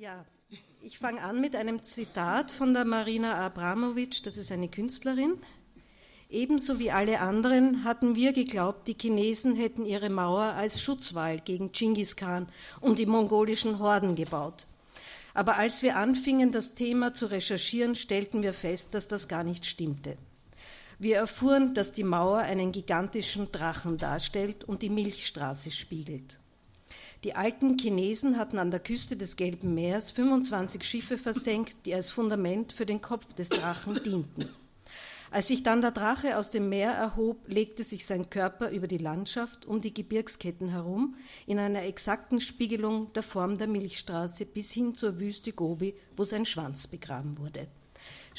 Ja, ich fange an mit einem Zitat von der Marina Abramovic, das ist eine Künstlerin. Ebenso wie alle anderen hatten wir geglaubt, die Chinesen hätten ihre Mauer als Schutzwall gegen Genghis Khan und die mongolischen Horden gebaut. Aber als wir anfingen, das Thema zu recherchieren, stellten wir fest, dass das gar nicht stimmte. Wir erfuhren, dass die Mauer einen gigantischen Drachen darstellt und die Milchstraße spiegelt. Die alten Chinesen hatten an der Küste des Gelben Meers 25 Schiffe versenkt, die als Fundament für den Kopf des Drachen dienten. Als sich dann der Drache aus dem Meer erhob, legte sich sein Körper über die Landschaft um die Gebirgsketten herum, in einer exakten Spiegelung der Form der Milchstraße bis hin zur Wüste Gobi, wo sein Schwanz begraben wurde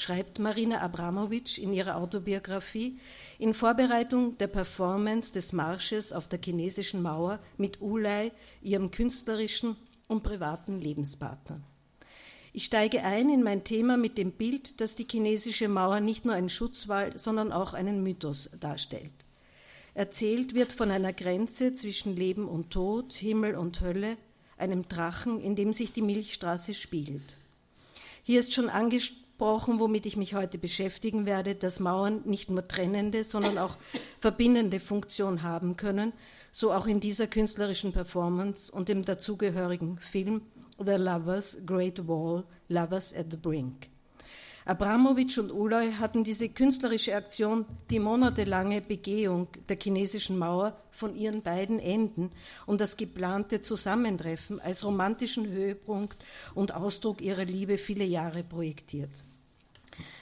schreibt Marina Abramovic in ihrer Autobiografie, in Vorbereitung der Performance des Marsches auf der chinesischen Mauer mit Ulay, ihrem künstlerischen und privaten Lebenspartner. Ich steige ein in mein Thema mit dem Bild, dass die chinesische Mauer nicht nur einen Schutzwall, sondern auch einen Mythos darstellt. Erzählt wird von einer Grenze zwischen Leben und Tod, Himmel und Hölle, einem Drachen, in dem sich die Milchstraße spiegelt. Hier ist schon angesprochen, angesprochen, womit ich mich heute beschäftigen werde, dass Mauern nicht nur trennende, sondern auch verbindende Funktion haben können, so auch in dieser künstlerischen Performance und dem dazugehörigen Film The Lovers Great Wall, Lovers at the Brink. Abramowitsch und Uloy hatten diese künstlerische Aktion, die monatelange Begehung der chinesischen Mauer von ihren beiden Enden und das geplante Zusammentreffen als romantischen Höhepunkt und Ausdruck ihrer Liebe viele Jahre projektiert.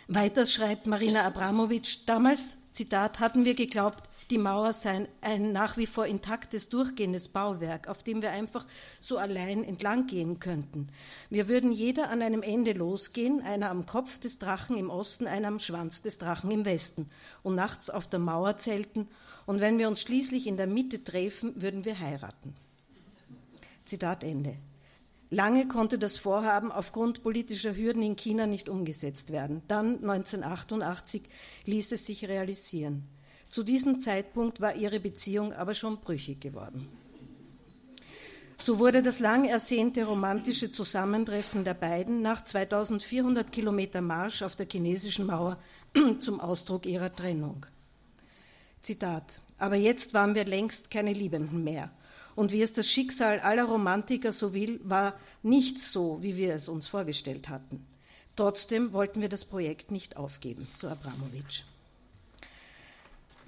Weiter schreibt Marina Abramovic, damals, Zitat, hatten wir geglaubt, die Mauer sei ein nach wie vor intaktes, durchgehendes Bauwerk, auf dem wir einfach so allein entlang gehen könnten. Wir würden jeder an einem Ende losgehen, einer am Kopf des Drachen im Osten, einer am Schwanz des Drachen im Westen und nachts auf der Mauer zelten und wenn wir uns schließlich in der Mitte treffen, würden wir heiraten. Zitat Ende. Lange konnte das Vorhaben aufgrund politischer Hürden in China nicht umgesetzt werden. Dann 1988 ließ es sich realisieren. Zu diesem Zeitpunkt war ihre Beziehung aber schon brüchig geworden. So wurde das lang ersehnte romantische Zusammentreffen der beiden nach 2400 Kilometer Marsch auf der chinesischen Mauer zum Ausdruck ihrer Trennung. Zitat. Aber jetzt waren wir längst keine Liebenden mehr. Und wie es das Schicksal aller Romantiker so will, war nichts so, wie wir es uns vorgestellt hatten. Trotzdem wollten wir das Projekt nicht aufgeben, so Abramowitsch.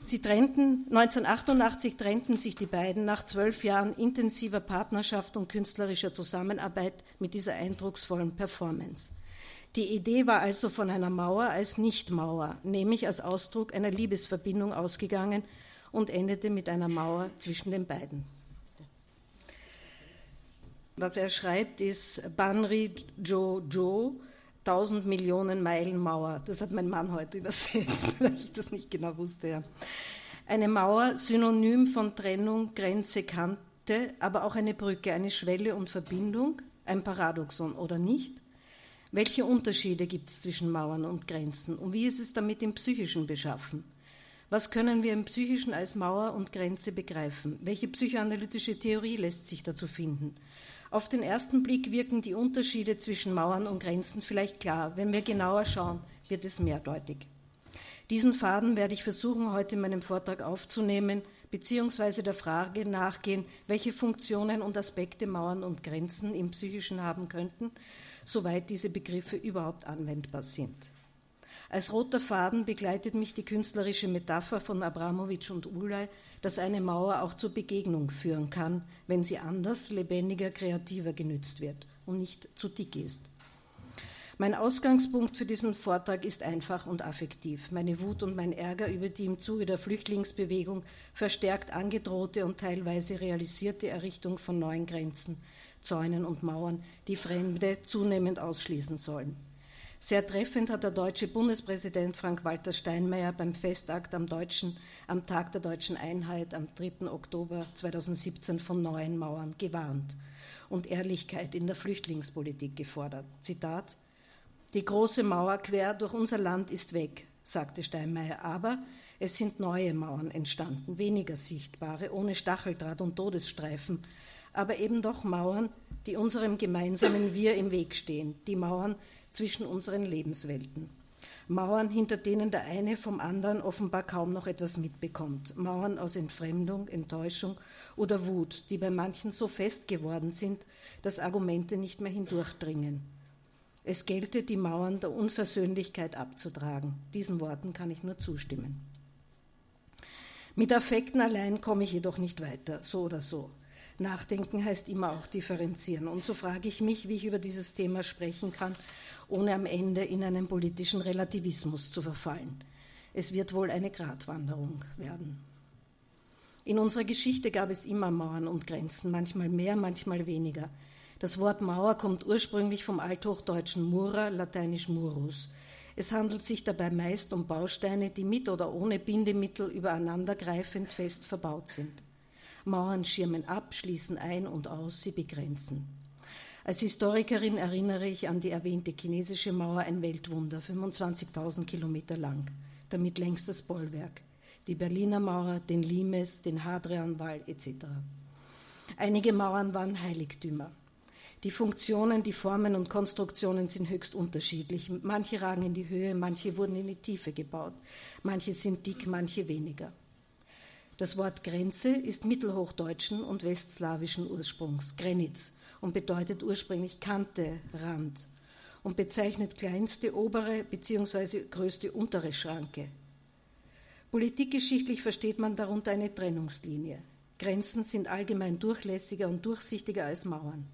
Sie trennten, 1988 trennten sich die beiden nach zwölf Jahren intensiver Partnerschaft und künstlerischer Zusammenarbeit mit dieser eindrucksvollen Performance. Die Idee war also von einer Mauer als Nichtmauer, nämlich als Ausdruck einer Liebesverbindung ausgegangen und endete mit einer Mauer zwischen den beiden. Was er schreibt, ist Banri Jo Jo, 1000 Millionen Meilen Mauer. Das hat mein Mann heute übersetzt, weil ich das nicht genau wusste. Ja. Eine Mauer, synonym von Trennung, Grenze, Kante, aber auch eine Brücke, eine Schwelle und Verbindung, ein Paradoxon oder nicht? Welche Unterschiede gibt es zwischen Mauern und Grenzen und wie ist es damit im Psychischen beschaffen? Was können wir im Psychischen als Mauer und Grenze begreifen? Welche psychoanalytische Theorie lässt sich dazu finden? Auf den ersten Blick wirken die Unterschiede zwischen Mauern und Grenzen vielleicht klar. Wenn wir genauer schauen, wird es mehrdeutig. Diesen Faden werde ich versuchen, heute in meinem Vortrag aufzunehmen, beziehungsweise der Frage nachgehen, welche Funktionen und Aspekte Mauern und Grenzen im Psychischen haben könnten, soweit diese Begriffe überhaupt anwendbar sind. Als roter Faden begleitet mich die künstlerische Metapher von Abramowitsch und Ulay, dass eine Mauer auch zur Begegnung führen kann, wenn sie anders, lebendiger, kreativer genützt wird und nicht zu dick ist. Mein Ausgangspunkt für diesen Vortrag ist einfach und affektiv. Meine Wut und mein Ärger über die im Zuge der Flüchtlingsbewegung verstärkt angedrohte und teilweise realisierte Errichtung von neuen Grenzen, Zäunen und Mauern, die Fremde zunehmend ausschließen sollen. Sehr treffend hat der deutsche Bundespräsident Frank-Walter Steinmeier beim Festakt am, deutschen, am Tag der deutschen Einheit am 3. Oktober 2017 von neuen Mauern gewarnt und Ehrlichkeit in der Flüchtlingspolitik gefordert. Zitat: Die große Mauer quer durch unser Land ist weg, sagte Steinmeier, aber es sind neue Mauern entstanden, weniger sichtbare, ohne Stacheldraht und Todesstreifen, aber eben doch Mauern, die unserem gemeinsamen Wir im Weg stehen, die Mauern zwischen unseren Lebenswelten. Mauern, hinter denen der eine vom anderen offenbar kaum noch etwas mitbekommt. Mauern aus Entfremdung, Enttäuschung oder Wut, die bei manchen so fest geworden sind, dass Argumente nicht mehr hindurchdringen. Es gelte, die Mauern der Unversöhnlichkeit abzutragen. Diesen Worten kann ich nur zustimmen. Mit Affekten allein komme ich jedoch nicht weiter, so oder so. Nachdenken heißt immer auch differenzieren. Und so frage ich mich, wie ich über dieses Thema sprechen kann, ohne am Ende in einen politischen Relativismus zu verfallen. Es wird wohl eine Gratwanderung werden. In unserer Geschichte gab es immer Mauern und Grenzen, manchmal mehr, manchmal weniger. Das Wort Mauer kommt ursprünglich vom althochdeutschen Mura, lateinisch murus. Es handelt sich dabei meist um Bausteine, die mit oder ohne Bindemittel übereinandergreifend fest verbaut sind. Mauern schirmen ab, schließen ein und aus, sie begrenzen. Als Historikerin erinnere ich an die erwähnte chinesische Mauer, ein Weltwunder, 25.000 Kilometer lang, damit längstes Bollwerk, die Berliner Mauer, den Limes, den Hadrianwall etc. Einige Mauern waren Heiligtümer. Die Funktionen, die Formen und Konstruktionen sind höchst unterschiedlich. Manche ragen in die Höhe, manche wurden in die Tiefe gebaut, manche sind dick, manche weniger. Das Wort Grenze ist mittelhochdeutschen und westslawischen Ursprungs, Grenitz, und bedeutet ursprünglich Kante, Rand und bezeichnet kleinste obere bzw. größte untere Schranke. Politikgeschichtlich versteht man darunter eine Trennungslinie. Grenzen sind allgemein durchlässiger und durchsichtiger als Mauern.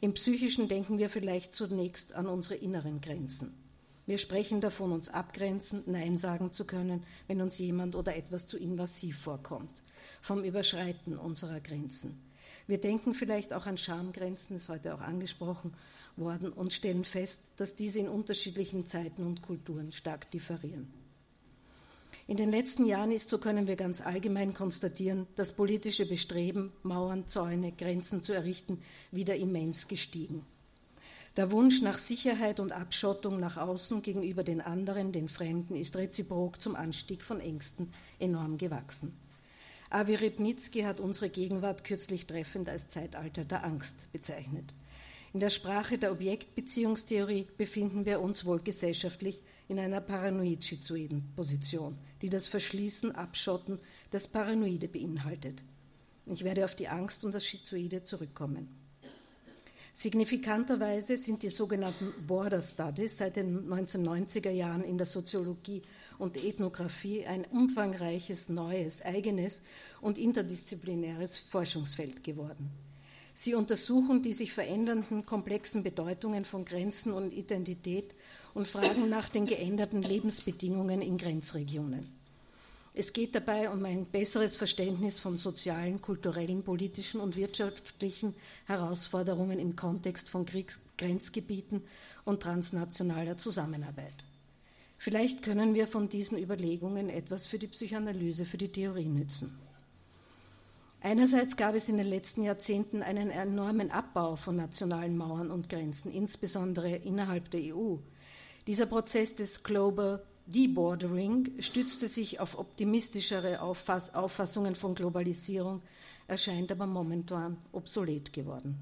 Im Psychischen denken wir vielleicht zunächst an unsere inneren Grenzen. Wir sprechen davon, uns abgrenzen, Nein sagen zu können, wenn uns jemand oder etwas zu invasiv vorkommt, vom Überschreiten unserer Grenzen. Wir denken vielleicht auch an Schamgrenzen, ist heute auch angesprochen worden, und stellen fest, dass diese in unterschiedlichen Zeiten und Kulturen stark differieren. In den letzten Jahren ist, so können wir ganz allgemein konstatieren, das politische Bestreben, Mauern, Zäune, Grenzen zu errichten, wieder immens gestiegen. Der Wunsch nach Sicherheit und Abschottung nach außen gegenüber den anderen, den Fremden, ist reziprok zum Anstieg von Ängsten enorm gewachsen. Avi Ribnitzky hat unsere Gegenwart kürzlich treffend als Zeitalter der Angst bezeichnet. In der Sprache der Objektbeziehungstheorie befinden wir uns wohl gesellschaftlich in einer paranoid-schizoiden Position, die das Verschließen, Abschotten, das Paranoide beinhaltet. Ich werde auf die Angst und das Schizoide zurückkommen. Signifikanterweise sind die sogenannten Border Studies seit den 1990er Jahren in der Soziologie und Ethnographie ein umfangreiches, neues, eigenes und interdisziplinäres Forschungsfeld geworden. Sie untersuchen die sich verändernden komplexen Bedeutungen von Grenzen und Identität und fragen nach den geänderten Lebensbedingungen in Grenzregionen. Es geht dabei um ein besseres Verständnis von sozialen, kulturellen, politischen und wirtschaftlichen Herausforderungen im Kontext von Kriegsgrenzgebieten und transnationaler Zusammenarbeit. Vielleicht können wir von diesen Überlegungen etwas für die Psychoanalyse, für die Theorie nützen. Einerseits gab es in den letzten Jahrzehnten einen enormen Abbau von nationalen Mauern und Grenzen, insbesondere innerhalb der EU. Dieser Prozess des Global Debordering stützte sich auf optimistischere Auffass Auffassungen von Globalisierung, erscheint aber momentan obsolet geworden.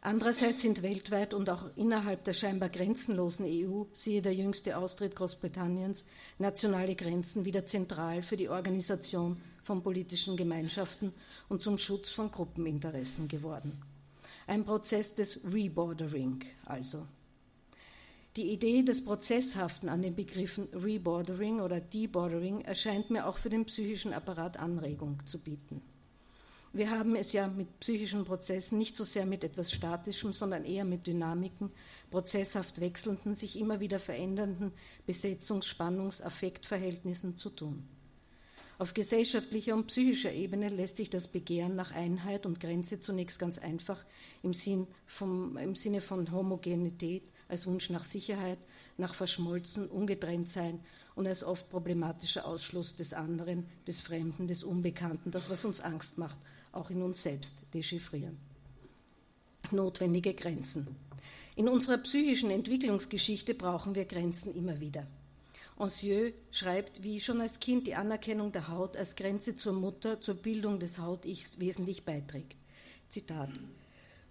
Andererseits sind weltweit und auch innerhalb der scheinbar grenzenlosen EU, siehe der jüngste Austritt Großbritanniens, nationale Grenzen wieder zentral für die Organisation von politischen Gemeinschaften und zum Schutz von Gruppeninteressen geworden. Ein Prozess des Rebordering also. Die Idee des Prozesshaften an den Begriffen Rebordering oder Debordering erscheint mir auch für den psychischen Apparat Anregung zu bieten. Wir haben es ja mit psychischen Prozessen nicht so sehr mit etwas Statischem, sondern eher mit Dynamiken, prozesshaft wechselnden, sich immer wieder verändernden Besetzungs-, Spannungs-, Affektverhältnissen zu tun. Auf gesellschaftlicher und psychischer Ebene lässt sich das Begehren nach Einheit und Grenze zunächst ganz einfach im, Sinn vom, im Sinne von Homogenität als Wunsch nach Sicherheit, nach Verschmolzen, ungetrennt sein und als oft problematischer Ausschluss des anderen, des Fremden, des Unbekannten, das, was uns Angst macht, auch in uns selbst dechiffrieren. Notwendige Grenzen. In unserer psychischen Entwicklungsgeschichte brauchen wir Grenzen immer wieder. Ancieux schreibt, wie schon als Kind die Anerkennung der Haut als Grenze zur Mutter, zur Bildung des Haut-Ichs wesentlich beiträgt. Zitat.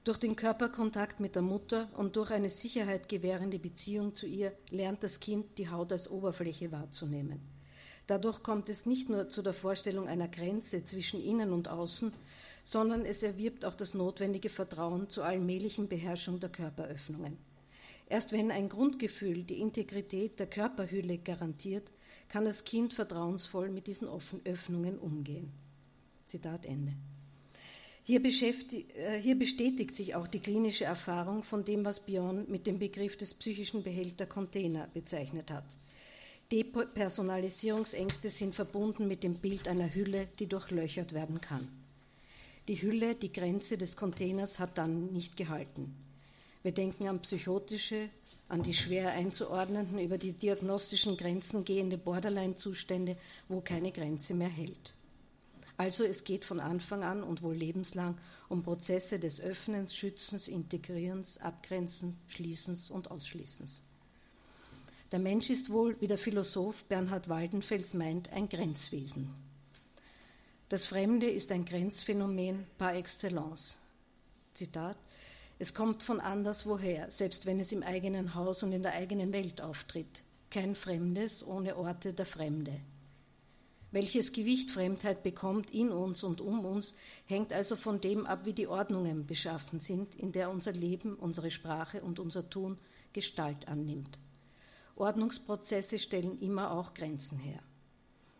Durch den Körperkontakt mit der Mutter und durch eine Sicherheit gewährende Beziehung zu ihr lernt das Kind die Haut als Oberfläche wahrzunehmen. Dadurch kommt es nicht nur zu der Vorstellung einer Grenze zwischen innen und außen, sondern es erwirbt auch das notwendige Vertrauen zur allmählichen Beherrschung der Körperöffnungen. Erst wenn ein Grundgefühl die Integrität der Körperhülle garantiert, kann das Kind vertrauensvoll mit diesen Öffnungen umgehen. Zitat Ende. Hier, äh, hier, bestätigt sich auch die klinische Erfahrung von dem, was Bion mit dem Begriff des psychischen Behälter-Container bezeichnet hat. Depersonalisierungsängste sind verbunden mit dem Bild einer Hülle, die durchlöchert werden kann. Die Hülle, die Grenze des Containers, hat dann nicht gehalten. Wir denken an psychotische, an die schwer einzuordnenden, über die diagnostischen Grenzen gehende Borderline-Zustände, wo keine Grenze mehr hält. Also es geht von Anfang an und wohl lebenslang um Prozesse des Öffnens, Schützens, Integrierens, Abgrenzens, Schließens und Ausschließens. Der Mensch ist wohl, wie der Philosoph Bernhard Waldenfels meint, ein Grenzwesen. Das Fremde ist ein Grenzphänomen par excellence. Zitat Es kommt von anderswoher, selbst wenn es im eigenen Haus und in der eigenen Welt auftritt. Kein Fremdes ohne Orte der Fremde. Welches Gewicht Fremdheit bekommt in uns und um uns, hängt also von dem ab, wie die Ordnungen beschaffen sind, in der unser Leben, unsere Sprache und unser Tun Gestalt annimmt. Ordnungsprozesse stellen immer auch Grenzen her.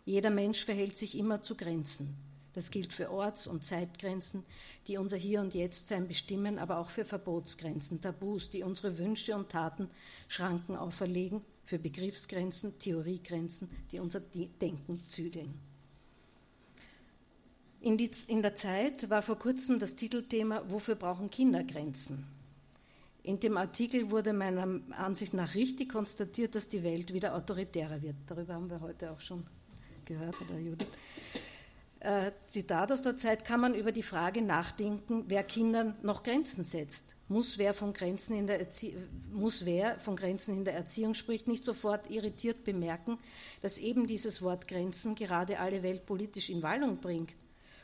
Jeder Mensch verhält sich immer zu Grenzen. Das gilt für Orts- und Zeitgrenzen, die unser Hier und Jetztsein bestimmen, aber auch für Verbotsgrenzen, Tabus, die unsere Wünsche und Taten Schranken auferlegen für Begriffsgrenzen, Theoriegrenzen, die unser Denken zügeln. In, die, in, der Zeit war vor kurzem das Titelthema Wofür brauchen Kinder Grenzen? In dem Artikel wurde meiner Ansicht nach richtig konstatiert, dass die Welt wieder autoritärer wird. Darüber haben wir heute auch schon gehört, oder Judith? Äh, Zitat aus der Zeit, kann man über die Frage nachdenken, wer Kindern noch Grenzen setzt. Muss wer, von Grenzen in der muss wer von Grenzen in der Erziehung spricht, nicht sofort irritiert bemerken, dass eben dieses Wort Grenzen gerade alle Welt politisch in Wallung bringt.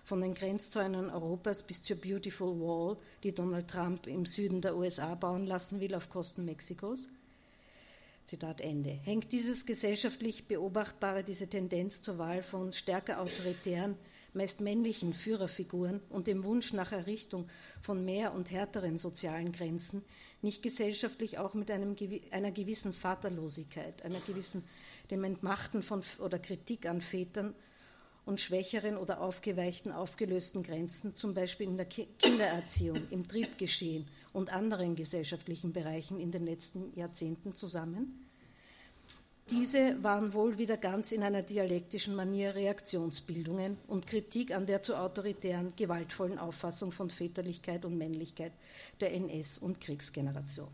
Von den Grenzzäunen Europas bis zur Beautiful Wall, die Donald Trump im Süden der USA bauen lassen will auf Kosten Mexikos. Zitat Ende. Hängt dieses gesellschaftlich Beobachtbare, diese Tendenz zur Wahl von stärker autoritären, meist männlichen Führerfiguren und dem Wunsch nach Errichtung von mehr und härteren sozialen Grenzen nicht gesellschaftlich auch mit einem, einer gewissen Vaterlosigkeit, einer gewissen dem Entmachten von oder Kritik an Vätern und schwächeren oder aufgeweichten, aufgelösten Grenzen, zum Beispiel in der Kindererziehung, im Triebgeschehen und anderen gesellschaftlichen Bereichen in den letzten Jahrzehnten zusammen? Diese waren wohl wieder ganz in einer dialektischen Manier Reaktionsbildungen und Kritik an der zu autoritären, gewaltvollen Auffassung von Väterlichkeit und Männlichkeit der NS- und Kriegsgeneration.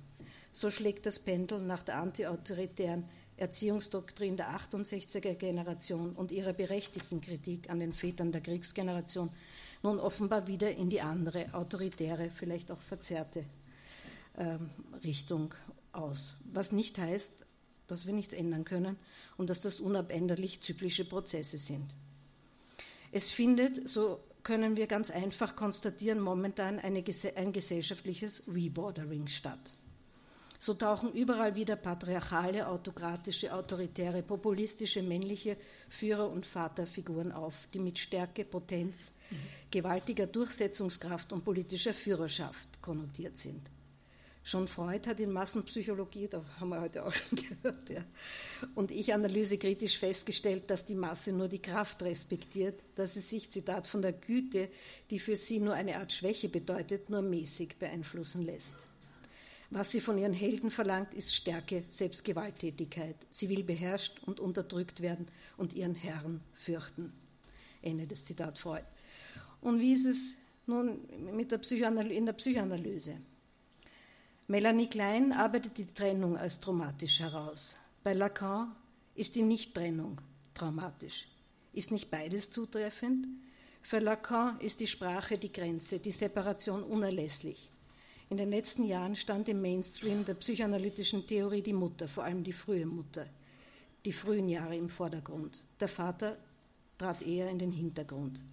So schlägt das Pendel nach der antiautoritären Erziehungsdoktrin der 68er Generation und ihrer berechtigten Kritik an den Vätern der Kriegsgeneration nun offenbar wieder in die andere, autoritäre, vielleicht auch verzerrte ähm, Richtung aus. Was nicht heißt, dass wir nichts ändern können und dass das unabänderlich zyklische Prozesse sind. Es findet, so können wir ganz einfach konstatieren, momentan eine, ein gesellschaftliches Rebordering statt. So tauchen überall wieder patriarchale, autokratische, autoritäre, populistische männliche Führer- und Vaterfiguren auf, die mit Stärke, Potenz, mhm. gewaltiger Durchsetzungskraft und politischer Führerschaft konnotiert sind. Schon Freud hat in Massenpsychologie, da haben wir heute auch schon gehört, ja, und ich analysekritisch festgestellt, dass die Masse nur die Kraft respektiert, dass sie sich, Zitat, von der Güte, die für sie nur eine Art Schwäche bedeutet, nur mäßig beeinflussen lässt. Was sie von ihren Helden verlangt, ist Stärke, Selbstgewalttätigkeit. Sie will beherrscht und unterdrückt werden und ihren Herrn fürchten. Ende des Zitat Freud. Und wie ist es nun mit der in der Psychoanalyse? Melanie Klein arbeitet die Trennung als traumatisch heraus. Bei Lacan ist die Nichttrennung traumatisch. Ist nicht beides zutreffend? Für Lacan ist die Sprache die Grenze, die Separation unerlässlich. In den letzten Jahren stand im Mainstream der psychoanalytischen Theorie die Mutter, vor allem die frühe Mutter, die frühen Jahre im Vordergrund. Der Vater trat eher in den Hintergrund.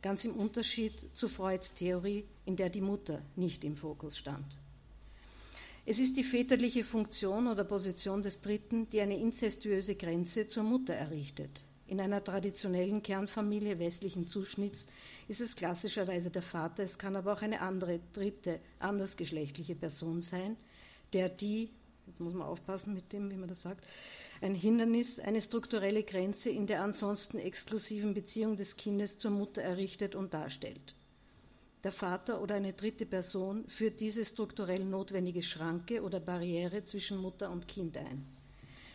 Ganz im Unterschied zu Freuds Theorie, in der die Mutter nicht im Fokus stand. Es ist die väterliche Funktion oder Position des Dritten, die eine inzestuöse Grenze zur Mutter errichtet. In einer traditionellen Kernfamilie westlichen Zuschnitts ist es klassischerweise der Vater, es kann aber auch eine andere, dritte, andersgeschlechtliche Person sein, der die, jetzt muss man aufpassen mit dem, wie man das sagt, ein Hindernis, eine strukturelle Grenze in der ansonsten exklusiven Beziehung des Kindes zur Mutter errichtet und darstellt. Der Vater oder eine dritte Person führt diese strukturell notwendige Schranke oder Barriere zwischen Mutter und Kind ein.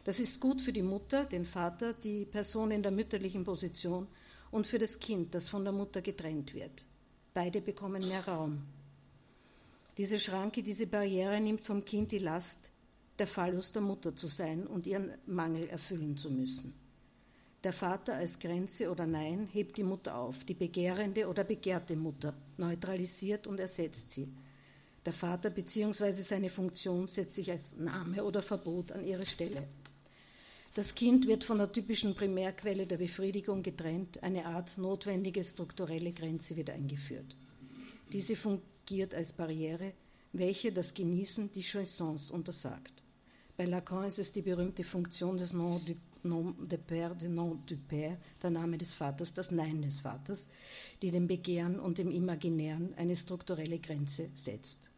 Das ist gut für die Mutter, den Vater, die Person in der mütterlichen Position und für das Kind, das von der Mutter getrennt wird. Beide bekommen mehr Raum. Diese Schranke, diese Barriere nimmt vom Kind die Last, der Phallus der Mutter zu sein und ihren Mangel erfüllen zu müssen. Der Vater als Grenze oder Nein hebt die Mutter auf, die begehrende oder begehrte Mutter, neutralisiert und ersetzt sie. Der Vater bzw. seine Funktion setzt sich als Name oder Verbot an ihre Stelle. Das Kind wird von der typischen Primärquelle der Befriedigung getrennt, eine Art notwendige strukturelle Grenze wird eingeführt. Diese fungiert als Barriere, welche das Genießen die Chansons untersagt. Bei Lacan ist es die berühmte Funktion des du nom de père, de nom du père, der Name des Vaters, das Nein des Vaters, die dem Begehren und dem Imaginären eine strukturelle Grenze setzt.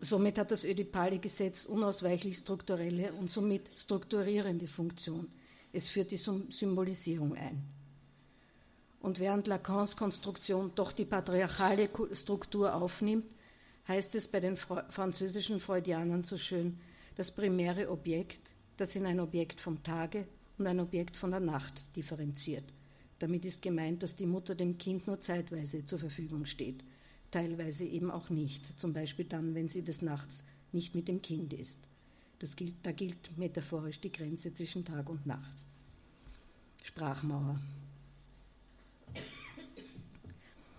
Somit hat das ödipale Gesetz unausweichlich strukturelle und somit strukturierende Funktion. Es führt die Symbolisierung ein. Und während Lacans Konstruktion doch die patriarchale Struktur aufnimmt, heißt es bei den französischen Freudianern so schön, das primäre Objekt das in ein Objekt vom Tage und ein Objekt von der Nacht differenziert. Damit ist gemeint, dass die Mutter dem Kind nur zeitweise zur Verfügung steht, teilweise eben auch nicht, zum Beispiel dann, wenn sie des Nachts nicht mit dem Kind ist. Gilt, da gilt metaphorisch die Grenze zwischen Tag und Nacht. Sprachmauer.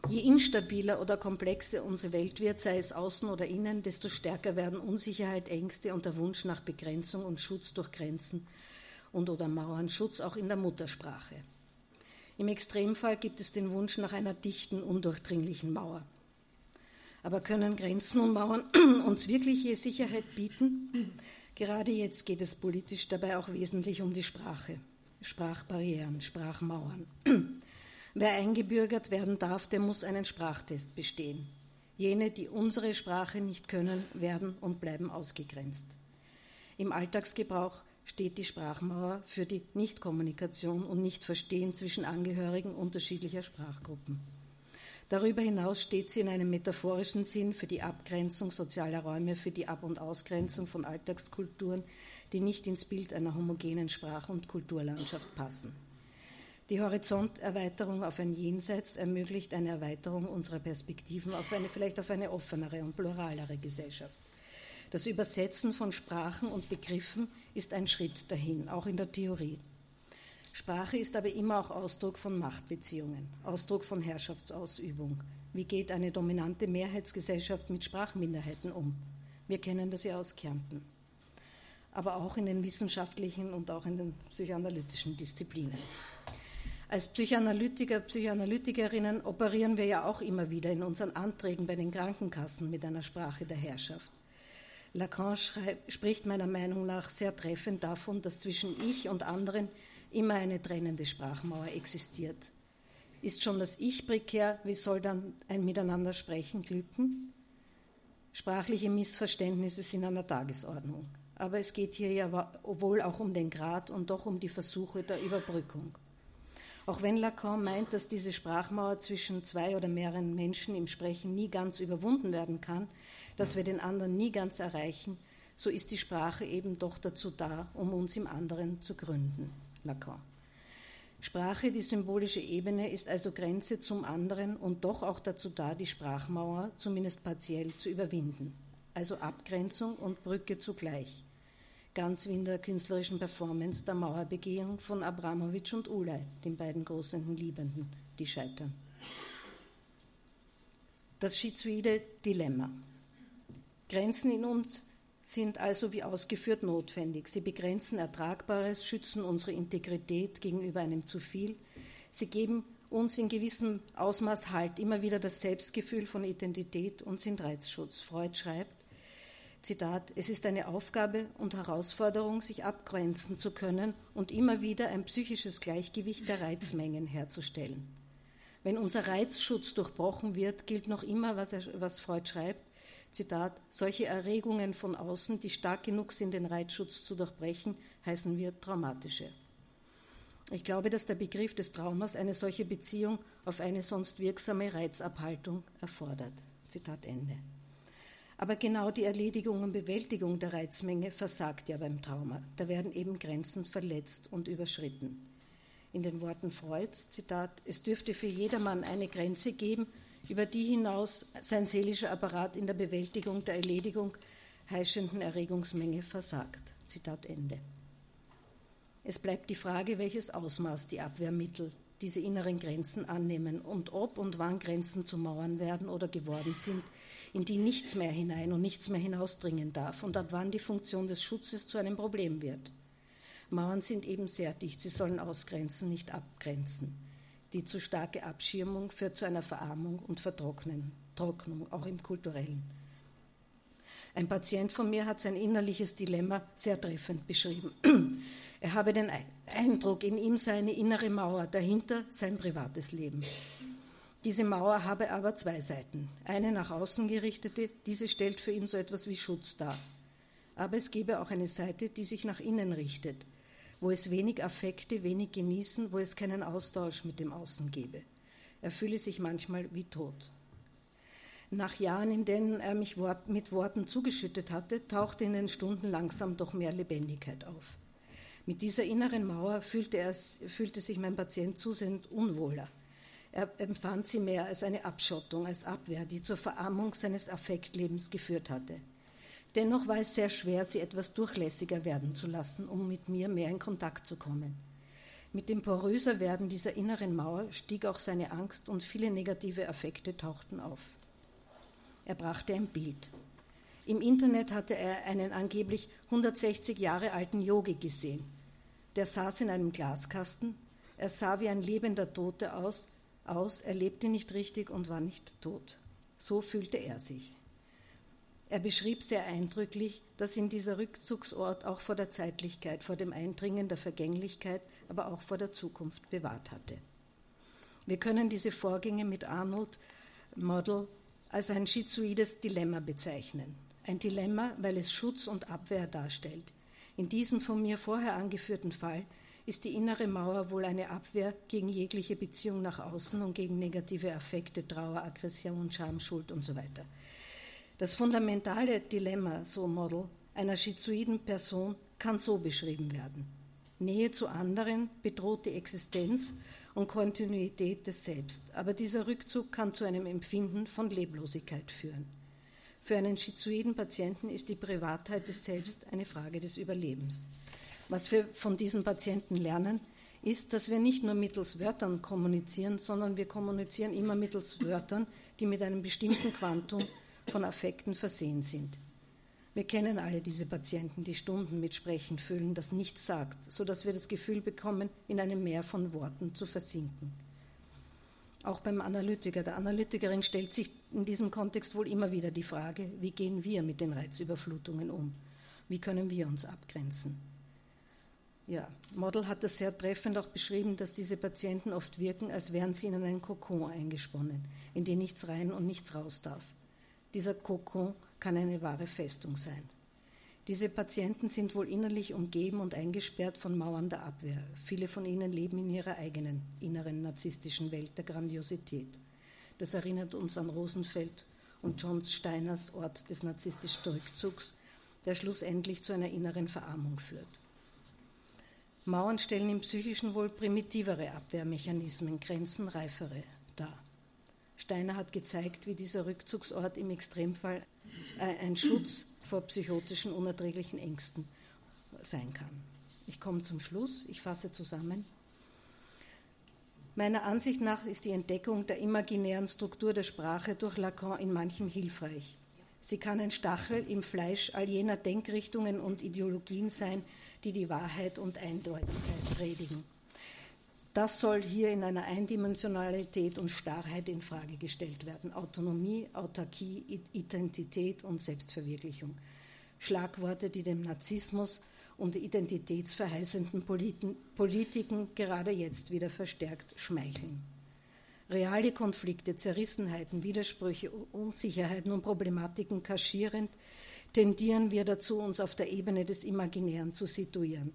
Je instabiler oder komplexer unsere Welt wird, sei es außen oder innen, desto stärker werden Unsicherheit, Ängste und der Wunsch nach Begrenzung und Schutz durch Grenzen und oder Mauern, Schutz auch in der Muttersprache. Im Extremfall gibt es den Wunsch nach einer dichten, undurchdringlichen Mauer. Aber können Grenzen und Mauern uns wirkliche Sicherheit bieten? Gerade jetzt geht es politisch dabei auch wesentlich um die Sprache, Sprachbarrieren, Sprachmauern. Wer eingebürgert werden darf, der muss einen Sprachtest bestehen. Jene, die unsere Sprache nicht können, werden und bleiben ausgegrenzt. Im Alltagsgebrauch steht die Sprachmauer für die Nichtkommunikation und Nichtverstehen zwischen Angehörigen unterschiedlicher Sprachgruppen. Darüber hinaus steht sie in einem metaphorischen Sinn für die Abgrenzung sozialer Räume, für die Ab- und Ausgrenzung von Alltagskulturen, die nicht ins Bild einer homogenen Sprach- und Kulturlandschaft passen. Die Horizonterweiterung auf ein Jenseits ermöglicht eine Erweiterung unserer Perspektiven auf eine, vielleicht auf eine offenere und pluralere Gesellschaft. Das Übersetzen von Sprachen und Begriffen ist ein Schritt dahin, auch in der Theorie. Sprache ist aber immer auch Ausdruck von Machtbeziehungen, Ausdruck von Herrschaftsausübung. Wie geht eine dominante Mehrheitsgesellschaft mit Sprachminderheiten um? Wir kennen das ja aus Kärnten. Aber auch in den wissenschaftlichen und auch in den psychoanalytischen Disziplinen. Als Psychoanalytiker, Psychoanalytikerinnen operieren wir ja auch immer wieder in unseren Anträgen bei den Krankenkassen mit einer Sprache der Herrschaft. Lacan schreibt, spricht meiner Meinung nach sehr treffend davon, dass zwischen ich und anderen immer eine trennende Sprachmauer existiert. Ist schon das Ich prekär, wie soll dann ein Miteinander sprechen glücken? Sprachliche Missverständnisse sind an der Tagesordnung. Aber es geht hier ja wohl auch um den Grad und doch um die Versuche der Überbrückung. Auch wenn Lacan meint, dass diese Sprachmauer zwischen zwei oder mehreren Menschen im Sprechen nie ganz überwunden werden kann, dass wir den anderen nie ganz erreichen, so ist die Sprache eben doch dazu da, um uns im anderen zu gründen. Lacan. Sprache, die symbolische Ebene, ist also Grenze zum anderen und doch auch dazu da, die Sprachmauer zumindest partiell zu überwinden. Also Abgrenzung und Brücke zugleich ganz wie in der künstlerischen Performance der Mauerbegehung von Abramowitsch und Ulay, den beiden großen Liebenden, die scheitern. Das schizoide Dilemma. Grenzen in uns sind also wie ausgeführt notwendig. Sie begrenzen Ertragbares, schützen unsere Integrität gegenüber einem zu viel. Sie geben uns in gewissem Ausmaß Halt, immer wieder das Selbstgefühl von Identität und sind Reizschutz. Freud schreibt, Zitat, es ist eine Aufgabe und Herausforderung, sich abgrenzen zu können und immer wieder ein psychisches Gleichgewicht der Reizmengen herzustellen. Wenn unser Reizschutz durchbrochen wird, gilt noch immer, was, er, was Freud schreibt, Zitat, solche Erregungen von außen, die stark genug sind, den Reizschutz zu durchbrechen, heißen wir traumatische. Ich glaube, dass der Begriff des Traumas eine solche Beziehung auf eine sonst wirksame Reizabhaltung erfordert. Zitat Ende. Aber genau die Erledigung und Bewältigung der Reizmenge versagt ja beim Trauma. Da werden eben Grenzen verletzt und überschritten. In den Worten Freuds, Zitat, es dürfte für jedermann eine Grenze geben, über die hinaus sein seelischer Apparat in der Bewältigung der Erledigung heischenden Erregungsmenge versagt. Zitat Ende. Es bleibt die Frage, welches Ausmaß die Abwehrmittel diese inneren Grenzen annehmen und ob und wann Grenzen zu Mauern werden oder geworden sind, in die nichts mehr hinein und nichts mehr hinausdringen darf und ab wann die Funktion des Schutzes zu einem Problem wird. Mauern sind eben sehr dicht, sie sollen ausgrenzen, nicht abgrenzen. Die zu starke Abschirmung führt zu einer Verarmung und Vertrocknung, auch im kulturellen. Ein Patient von mir hat sein innerliches Dilemma sehr treffend beschrieben. Er habe den Eindruck, in ihm sei eine innere Mauer, dahinter sein privates Leben. Diese Mauer habe aber zwei Seiten. Eine nach außen gerichtete, diese stellt für ihn so etwas wie Schutz dar. Aber es gebe auch eine Seite, die sich nach innen richtet, wo es wenig Affekte, wenig Genießen, wo es keinen Austausch mit dem Außen gebe. Er fühle sich manchmal wie tot. Nach Jahren, in denen er mich mit Worten zugeschüttet hatte, tauchte in den Stunden langsam doch mehr Lebendigkeit auf. Mit dieser inneren Mauer fühlte, er, fühlte sich mein Patient zusehends unwohler. Er empfand sie mehr als eine Abschottung, als Abwehr, die zur Verarmung seines Affektlebens geführt hatte. Dennoch war es sehr schwer, sie etwas durchlässiger werden zu lassen, um mit mir mehr in Kontakt zu kommen. Mit dem poröser Werden dieser inneren Mauer stieg auch seine Angst und viele negative Affekte tauchten auf. Er brachte ein Bild. Im Internet hatte er einen angeblich 160 Jahre alten Yogi gesehen. Der saß in einem Glaskasten. Er sah wie ein lebender Tote aus, aus, er lebte nicht richtig und war nicht tot. So fühlte er sich. Er beschrieb sehr eindrücklich, dass ihn dieser Rückzugsort auch vor der Zeitlichkeit, vor dem Eindringen der Vergänglichkeit, aber auch vor der Zukunft bewahrt hatte. Wir können diese Vorgänge mit Arnold Model als ein schizoides Dilemma bezeichnen. Ein Dilemma, weil es Schutz und Abwehr darstellt. In diesem von mir vorher angeführten Fall ist die innere Mauer wohl eine Abwehr gegen jegliche Beziehung nach außen und gegen negative Affekte, Trauer, Aggression, Scham, Schuld und so weiter. Das fundamentale Dilemma, so Model, einer schizoiden Person kann so beschrieben werden. Nähe zu anderen bedroht die Existenz und Kontinuität des Selbst, aber dieser Rückzug kann zu einem Empfinden von Leblosigkeit führen. Für einen schizoiden Patienten ist die Privatheit des Selbst eine Frage des Überlebens. Was wir von diesen Patienten lernen, ist, dass wir nicht nur mittels Wörtern kommunizieren, sondern wir kommunizieren immer mittels Wörtern, die mit einem bestimmten Quantum von Affekten versehen sind. Wir kennen alle diese Patienten, die Stunden mit Sprechen füllen, das nichts sagt, sodass wir das Gefühl bekommen, in einem Meer von Worten zu versinken. Auch beim Analytiker, der Analytikerin stellt sich in diesem Kontext wohl immer wieder die Frage, wie gehen wir mit den Reizüberflutungen um? Wie können wir uns abgrenzen? Ja, Model hat das sehr treffend auch beschrieben, dass diese Patienten oft wirken, als wären sie in einen Kokon eingesponnen, in den nichts rein und nichts raus darf. Dieser Kokon kann eine wahre Festung sein. Diese Patienten sind wohl innerlich umgeben und eingesperrt von Mauern der Abwehr. Viele von ihnen leben in ihrer eigenen inneren narzisstischen Welt der Grandiosität. Das erinnert uns an Rosenfeld und John Steiners Ort des narzisstischen Rückzugs, der schlussendlich zu einer inneren Verarmung führt. Mauern stellen im Psychischen wohl primitivere Abwehrmechanismen, Grenzen reifere dar. Steiner hat gezeigt, wie dieser Rückzugsort im Extremfall äh, ein Schutz vor psychotischen unerträglichen Ängsten sein kann. Ich komme zum Schluss, ich fasse zusammen. Meiner Ansicht nach ist die Entdeckung der imaginären Struktur der Sprache durch Lacan in manchem hilfreich. Sie kann ein Stachel im Fleisch all jener Denkrichtungen und Ideologien sein, die die Wahrheit und Eindeutigkeit predigen. Das soll hier in einer Eindimensionalität und Starrheit in Frage gestellt werden. Autonomie, Autarkie, Identität und Selbstverwirklichung. Schlagworte, die dem Narzissmus und identitätsverheißenden Politiken gerade jetzt wieder verstärkt schmeicheln. Reale Konflikte, Zerrissenheiten, Widersprüche, Unsicherheiten und Problematiken kaschierend tendieren wir dazu, uns auf der Ebene des Imaginären zu situieren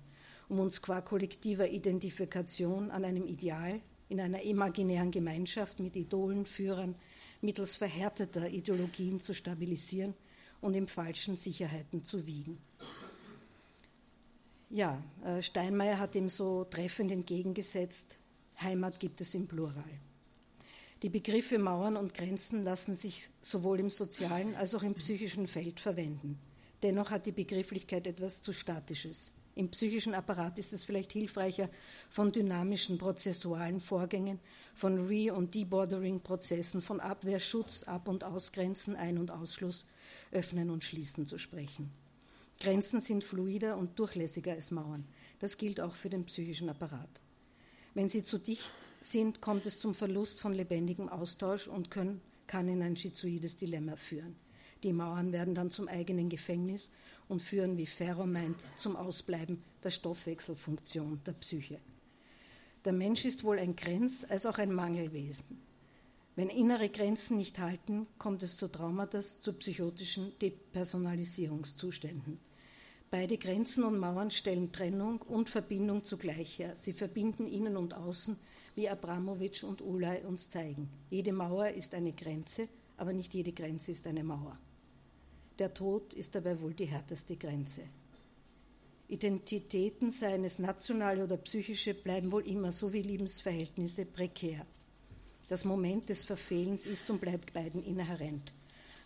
um uns qua kollektiver Identifikation an einem Ideal in einer imaginären Gemeinschaft mit Idolen, Führern mittels verhärteter Ideologien zu stabilisieren und im falschen Sicherheiten zu wiegen. Ja, äh, Steinmeier hat ihm so treffend entgegengesetzt, Heimat gibt es im Plural. Die Begriffe Mauern und Grenzen lassen sich sowohl im sozialen als auch im psychischen Feld verwenden. Dennoch hat die Begrifflichkeit etwas zu Statisches. Im psychischen Apparat ist es vielleicht hilfreicher, von dynamischen prozessualen Vorgängen, von Re- und Debordering-Prozessen, von Abwehr, Schutz, Ab- und Ausgrenzen, Ein- und Ausschluss, Öffnen und Schließen zu sprechen. Grenzen sind fluider und durchlässiger als Mauern. Das gilt auch für den psychischen Apparat. Wenn sie zu dicht sind, kommt es zum Verlust von lebendigem Austausch und können, kann in ein schizoides Dilemma führen. Die Mauern werden dann zum eigenen Gefängnis und führen, wie Ferro meint, zum Ausbleiben der Stoffwechselfunktion der Psyche. Der Mensch ist wohl ein Grenz- als auch ein Mangelwesen. Wenn innere Grenzen nicht halten, kommt es zu Traumata, zu psychotischen Depersonalisierungszuständen. Beide Grenzen und Mauern stellen Trennung und Verbindung zugleich her. Sie verbinden Innen und Außen, wie Abramowitsch und Ulay uns zeigen. Jede Mauer ist eine Grenze, aber nicht jede Grenze ist eine Mauer. Der Tod ist dabei wohl die härteste Grenze. Identitäten, seien es nationale oder psychische, bleiben wohl immer, so wie Lebensverhältnisse, prekär. Das Moment des Verfehlens ist und bleibt beiden inhärent.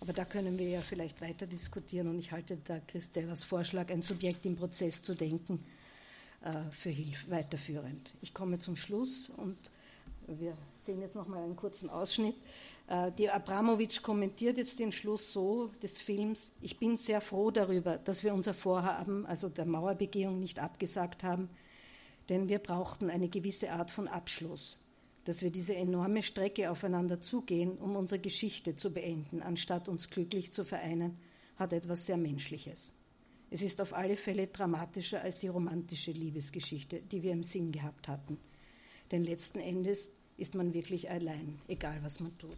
Aber da können wir ja vielleicht weiter diskutieren und ich halte da Christevers Vorschlag, ein Subjekt im Prozess zu denken, äh, für weiterführend. Ich komme zum Schluss und wir sehen jetzt noch mal einen kurzen Ausschnitt. Äh, die Abramowitsch kommentiert jetzt den Schluss so des Films, ich bin sehr froh darüber, dass wir unser Vorhaben, also der Mauerbegehung, nicht abgesagt haben, denn wir brauchten eine gewisse Art von Abschluss, dass wir diese enorme Strecke aufeinander zugehen, um unsere Geschichte zu beenden, anstatt uns glücklich zu vereinen, hat etwas sehr Menschliches. Es ist auf alle Fälle dramatischer als die romantische Liebesgeschichte, die wir im Sinn gehabt hatten. Denn letzten Endes ist man wirklich allein, egal was man tut.